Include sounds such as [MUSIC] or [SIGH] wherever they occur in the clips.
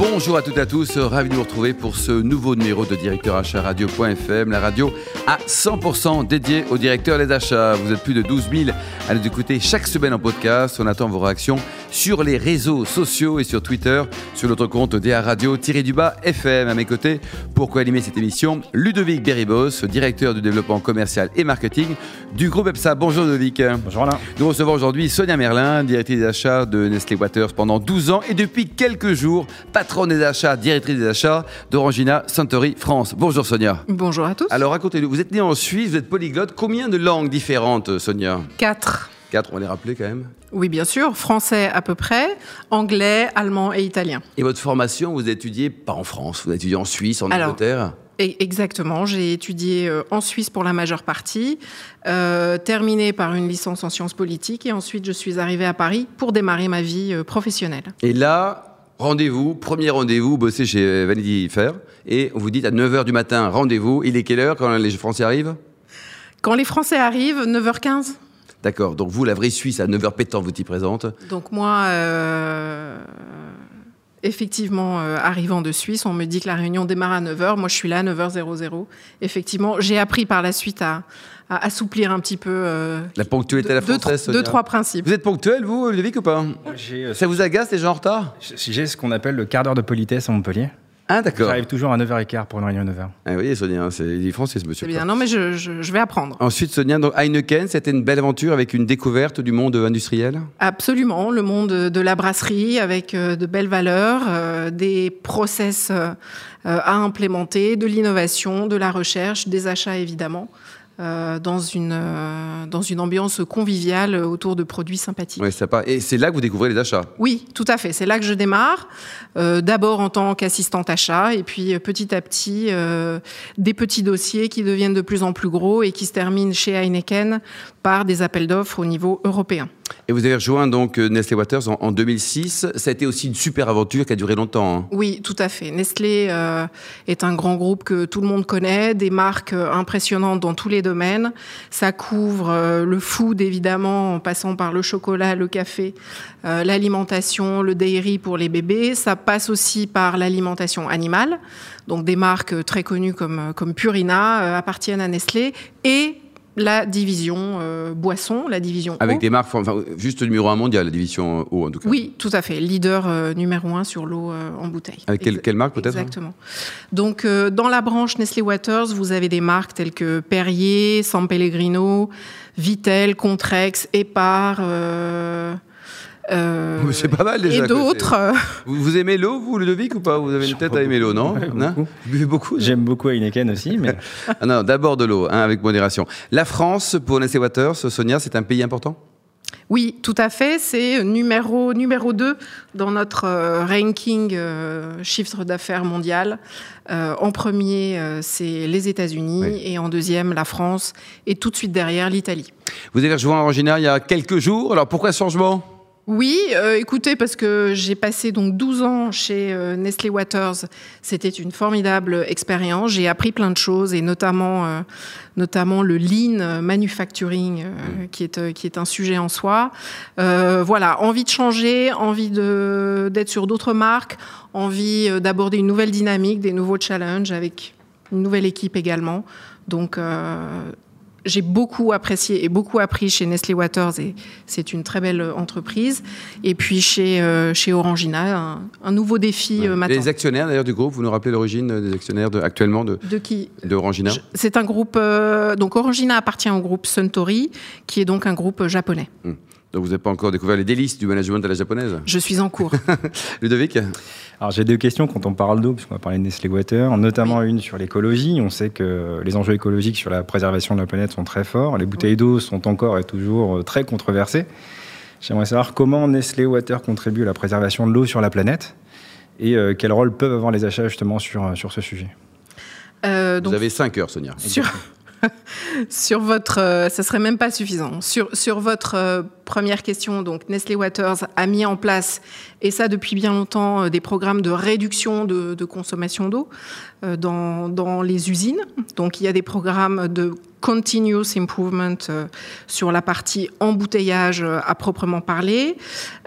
Bonjour à toutes et à tous, ravi de vous retrouver pour ce nouveau numéro de directeur achat radio.fm, la radio à 100% dédiée au directeur des achats. Vous êtes plus de 12 000 à nous écouter chaque semaine en podcast. On attend vos réactions sur les réseaux sociaux et sur Twitter, sur notre compte DA Radio-du-bas FM. À mes côtés, pour co-animer cette émission, Ludovic Beribos, directeur du développement commercial et marketing du groupe EPSA. Bonjour Ludovic. Bonjour Alain. Nous recevons aujourd'hui Sonia Merlin, directrice des achats de Nestlé Waters pendant 12 ans et depuis quelques jours, patronne des achats, directrice des achats d'Orangina Santori France. Bonjour Sonia. Bonjour à tous. Alors racontez-nous, vous êtes née en Suisse, vous êtes polyglotte. Combien de langues différentes, Sonia? Quatre. Quatre, on va les rappeler quand même. Oui, bien sûr. Français à peu près, anglais, allemand et italien. Et votre formation, vous étudiez pas en France, vous étudié en Suisse, en Alors, Angleterre? Et exactement. J'ai étudié euh, en Suisse pour la majeure partie, euh, terminé par une licence en sciences politiques, et ensuite je suis arrivée à Paris pour démarrer ma vie euh, professionnelle. Et là, rendez-vous, premier rendez-vous, bossez chez Vanity Fair, et vous dit à 9h du matin, rendez-vous. Il est quelle heure quand les Français arrivent? Quand les Français arrivent, 9h15. D'accord, donc vous, la vraie Suisse, à 9h pétant, vous y présente. Donc moi, euh, effectivement, euh, arrivant de Suisse, on me dit que la réunion démarre à 9h. Moi, je suis là à 9h00. Effectivement, j'ai appris par la suite à, à assouplir un petit peu euh, La ponctualité à la deux, française, deux, Sonia. trois principes. Vous êtes ponctuel, vous, Ludovic, ou pas? J'ai euh, Ça vous agace, les gens en retard? J'ai ce qu'on appelle le quart d'heure de politesse à Montpellier. Ah, d'accord. J'arrive toujours à 9h15 pour une réunion de 9h. Ah, vous voyez, Sonia, hein, c'est il est français, ce C'est monsieur. bien. Non, mais je, je- je vais apprendre. Ensuite, Sonia, donc Heineken, c'était une belle aventure avec une découverte du monde industriel? Absolument, le monde de la brasserie avec euh, de belles valeurs, euh, des process euh, à implémenter, de l'innovation, de la recherche, des achats évidemment, dans, une, euh, dans une ambiance conviviale autour de produits sympathiques. Oui, sympa. Et c'est là que vous découvrez les achats? Oui, tout à fait. C'est là que je démarre. Euh, D'abord en tant qu'assistante achat, et puis euh, petit à petit, euh, des petits dossiers qui deviennent de plus en plus gros et qui se terminent chez Heineken par des appels d'offres au niveau européen. Et vous avez rejoint donc euh, Nestlé Waters en, en 2006. Ça a été aussi une super aventure qui a duré longtemps. hein. Oui, tout à fait. Nestlé euh, est un grand groupe que tout le monde connaît, des marques euh, impressionnantes dans tous les domaines. Ça couvre le food, évidemment, en passant par le chocolat, le café, l'alimentation, le dairy pour les bébés. Ça passe aussi par l'alimentation animale. Donc des marques très connues comme, comme Purina appartiennent à Nestlé. Et la division euh, boisson, la division Avec eau. des marques, enfin, juste numéro un mondial, la division eau en tout cas. Oui, tout à fait. Leader euh, numéro un sur l'eau euh, en bouteille. Avec quelle- quelle marque, peut-être, hein Exactement. Donc, euh, dans la branche Nestlé Waters, vous avez des marques telles que Perrier, San Pellegrino, Vitel, Contrex, Epar. Euh, C'est pas mal déjà. Et d'autres. euh, Vous, vous aimez l'eau, vous, Ludovic, ou pas? Vous avez une tête à aimer l'eau, non? Ouais, beaucoup. Vous buvez beaucoup non? J'aime beaucoup Heineken aussi, mais [LAUGHS] Ah non, d'abord de l'eau, hein, avec modération. La France, pour Nestlé Waters, Sonia, c'est un pays important? Oui, tout à fait. C'est numéro, numéro 2 dans notre euh, ranking euh, chiffre d'affaires mondial. Euh, en premier, euh, c'est les États-Unis Oui. et en deuxième, la France et tout de suite derrière, l'Italie. Vous avez rejoint Orangina il y a quelques jours. Alors pourquoi ce changement? Oui, euh, écoutez, parce que j'ai passé donc 12 ans chez euh, Nestlé Waters. C'était une formidable expérience. J'ai appris plein de choses et notamment, euh, notamment le lean manufacturing, euh, qui, est, qui est un sujet en soi. Voilà, envie de changer, envie d'être sur d'autres marques, envie d'aborder une nouvelle dynamique, des nouveaux challenges avec une nouvelle équipe également. Donc, j'ai beaucoup apprécié et beaucoup appris chez Nestlé Waters et c'est une très belle entreprise. Et puis chez, euh, chez Orangina, un, un nouveau défi euh, m'attend. Les actionnaires d'ailleurs du groupe, vous nous rappelez l'origine des actionnaires de, actuellement de, De qui? de Orangina? C'est un groupe. euh, donc Orangina appartient au groupe Suntory, qui est donc un groupe japonais. Donc vous n'avez pas encore découvert les délices du management à la japonaise? Je suis en cours. [LAUGHS] Ludovic? Alors j'ai deux questions quand on parle d'eau, puisqu'on va parler de Nestlé Water, notamment une sur l'écologie. On sait que les enjeux écologiques sur la préservation de la planète sont très forts. Les bouteilles d'eau sont encore et toujours euh, très controversées. J'aimerais savoir comment Nestlé Water contribue à la préservation de l'eau sur la planète et euh, quel rôle peuvent avoir les achats justement sur, sur ce sujet? Euh, Vous avez 5 heures, Sonia. sur, [LAUGHS] sur votre, euh, ça serait même pas suffisant. Sur, sur votre euh, première question, donc Nestlé Waters a mis en place, et ça depuis bien longtemps, des programmes de réduction de, de consommation d'eau dans, dans les usines. Donc il y a des programmes de continuous improvement euh, sur la partie embouteillage euh, à proprement parler.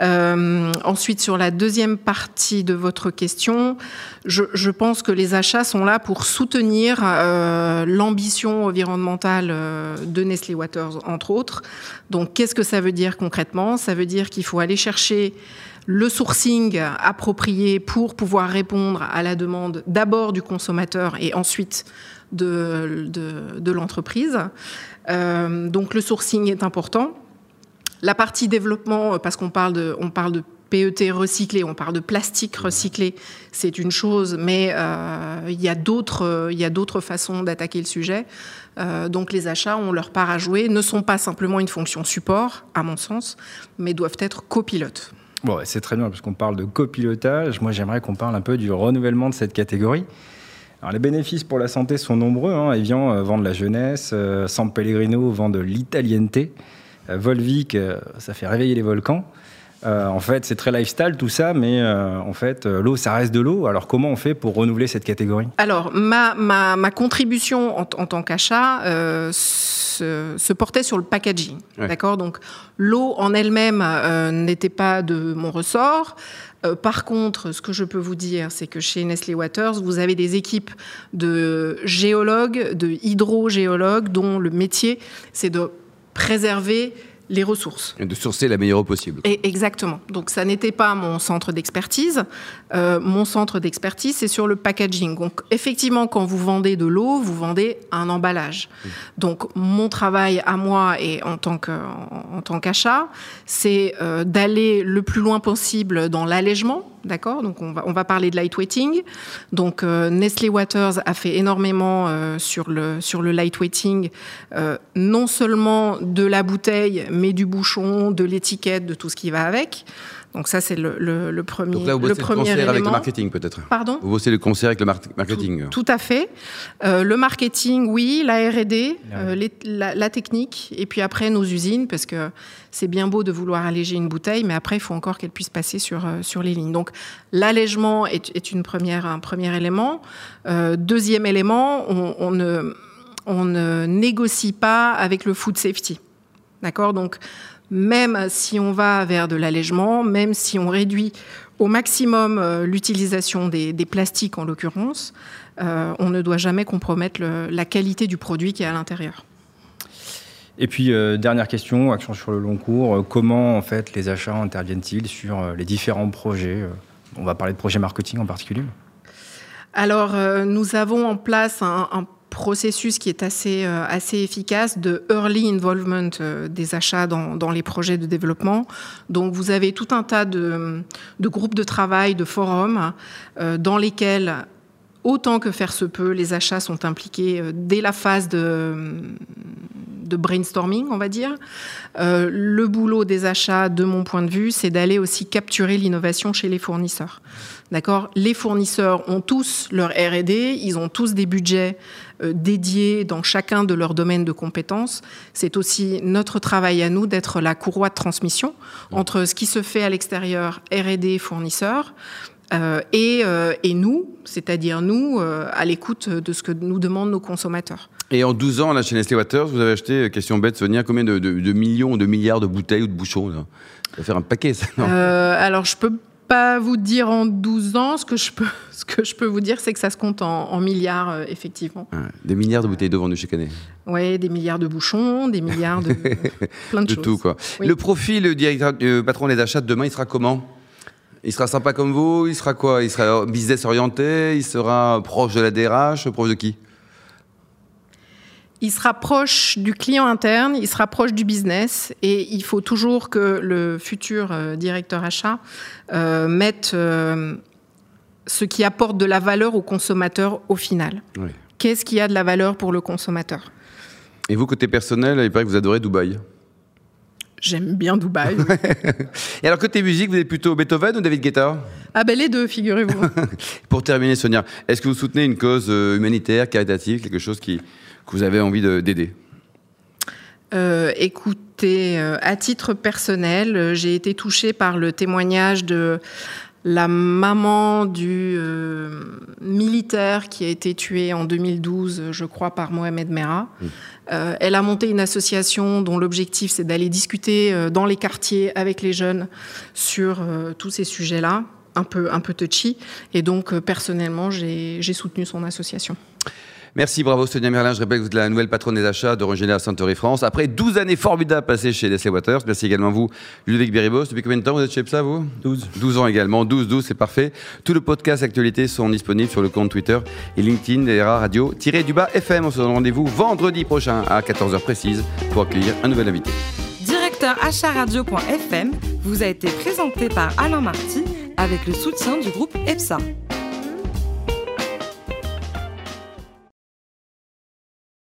Euh, ensuite, sur la deuxième partie de votre question, je, pense que les achats sont là pour soutenir l'ambition environnementale de Nestlé Waters, entre autres. Donc, qu'est-ce que ça veut dire concrètement? Ça veut dire qu'il faut aller chercher le sourcing approprié pour pouvoir répondre à la demande d'abord du consommateur et ensuite de, l'entreprise. Euh, donc le sourcing est important. La partie développement, parce qu'on parle de, on parle de PET recyclé, on parle de plastique recyclé, c'est une chose, mais euh, il y a d'autres, façons d'attaquer le sujet. Euh, donc les achats ont leur part à jouer, ne sont pas simplement une fonction support, à mon sens, mais doivent être copilotes. Bon, c'est très bien, parce qu'on parle de copilotage. Moi, j'aimerais qu'on parle un peu du renouvellement de cette catégorie. Alors, les bénéfices pour la santé sont nombreux. Hein. Evian euh, vend de la jeunesse, euh, San Pellegrino vend de l'italienneté, euh, Volvic, ça fait réveiller les volcans. Euh, en fait, c'est très lifestyle tout ça, mais euh, en fait, l'eau, ça reste de l'eau. Alors, comment on fait pour renouveler cette catégorie? Alors, ma, ma, ma, contribution en, en tant qu'achat euh, se, se, portait sur le packaging. Ouais. D'accord? Donc, l'eau en elle-même euh, n'était pas de mon ressort. Euh, par contre, ce que je peux vous dire, c'est que chez Nestlé Waters, vous avez des équipes de géologues, de hydrogéologues, dont le métier, c'est de préserver les ressources. Et de sourcer la meilleure eau possible. Et exactement. Donc ça n'était pas mon centre d'expertise. Euh, mon centre d'expertise, c'est sur le packaging. Donc effectivement, quand vous vendez de l'eau, vous vendez un emballage. Mmh. Donc mon travail à moi et en tant que, en, en tant qu'achat, c'est euh, d'aller le plus loin possible dans l'allègement. D'accord Donc on va, on va parler de lightweighting. Donc euh, Nestlé Waters a fait énormément euh, sur, le, sur le lightweighting, euh, non seulement de la bouteille, mais du bouchon, de l'étiquette, de tout ce qui va avec. Donc ça, c'est le, le, le, premier. Donc là, vous bossez le, premier le concert élément. avec le marketing, peut-être. Pardon. Vous bossez le concert avec le mar marketing. Tout, tout à fait. Euh, le marketing, oui, la R&D, euh, la, la, technique, et puis après nos usines, parce que c'est bien beau de vouloir alléger une bouteille, mais après il faut encore qu'elle puisse passer sur euh, sur les lignes. Donc l'allègement est, est, une première un premier élément. Euh, deuxième élément, on, on ne on ne négocie pas avec le food safety. D'accord? Donc même si on va vers de l'allègement, même si on réduit au maximum euh, l'utilisation des, des, plastiques en l'occurrence, euh, on ne doit jamais compromettre le, la qualité du produit qui est à l'intérieur. Et puis euh, dernière question, action sur le long cours, comment en fait les achats interviennent-ils sur les différents projets On va parler de projets marketing en particulier? Alors nous avons en place un, un processus qui est assez, euh, assez efficace de early involvement euh, des achats dans, dans, les projets de développement. Donc vous avez tout un tas de, de groupes de travail, de forums, euh, dans lesquels autant que faire se peut, les achats sont impliqués dès la phase de, de brainstorming, on va dire. Euh, le boulot des achats, de mon point de vue, c'est d'aller aussi capturer l'innovation chez les fournisseurs. D'accord? Les fournisseurs ont tous leur R&D, ils ont tous des budgets euh, dédiés dans chacun de leurs domaines de compétences. C'est aussi notre travail à nous d'être la courroie de transmission entre ce qui se fait à l'extérieur, R&D, fournisseurs, et, euh, et, nous, c'est-à-dire nous, euh, à l'écoute de ce que nous demandent nos consommateurs. Et en 12 ans, là, chez Nestlé Waters, vous avez acheté, question bête, Sonia, combien de, de, de millions, de milliards de bouteilles ou de bouchons là? Ça va faire un paquet, ça, non? Alors, je peux pas vous dire en 12 ans. Ce que je peux, [LAUGHS] ce que je peux vous dire, c'est que ça se compte en, en milliards, euh, effectivement. Ah, des milliards de bouteilles d'eau vendues chaque année Oui, des milliards de bouchons, des milliards de. [LAUGHS] plein de, de choses. tout, quoi. Oui. Le profil, le directeur, euh, patron des achats de demain, il sera comment? Il sera sympa comme vous Il sera quoi? Il sera business orienté Il sera proche de la DRH Proche de qui? Il sera proche du client interne, il sera proche du business et il faut toujours que le futur euh, directeur achat euh, mette euh, ce qui apporte de la valeur au consommateur au final. Oui. Qu'est-ce qui a de la valeur pour le consommateur? Et vous, côté personnel, il paraît que vous adorez Dubaï J'aime bien Dubaï. [LAUGHS] Et alors, côté musique, vous êtes plutôt Beethoven ou David Guetta? Ah ben les deux, figurez-vous. [LAUGHS] Pour terminer, Sonia, est-ce que vous soutenez une cause humanitaire, caritative, quelque chose qui, que vous avez envie d'aider? Écoutez, à titre personnel, j'ai été touchée par le témoignage de la maman du militaire qui a été tué en 2012, je crois, par Mohamed Merah. Euh, elle a monté une association dont l'objectif c'est d'aller discuter euh, dans les quartiers avec les jeunes sur euh, tous ces sujets-là, un peu, un peu touchy. Et donc personnellement, j'ai soutenu son association. Merci, bravo Sonia Merlin. Je rappelle que vous êtes la nouvelle patronne des achats d'Origine Santori France. Après 12 années formidables passées chez Nestlé Waters, merci également vous, Ludovic Beribos. Depuis combien de temps vous êtes chez EPSA, vous? 12. 12 ans également. 12, 12, c'est parfait. Tous les podcasts actualités sont disponibles sur le compte Twitter et LinkedIn et Radio-du-bas FM. On se donne rendez-vous vendredi prochain à 14h précise pour accueillir un nouvel invité. Directeur Radio.fm vous a été présenté par Alain Marty avec le soutien du groupe EPSA.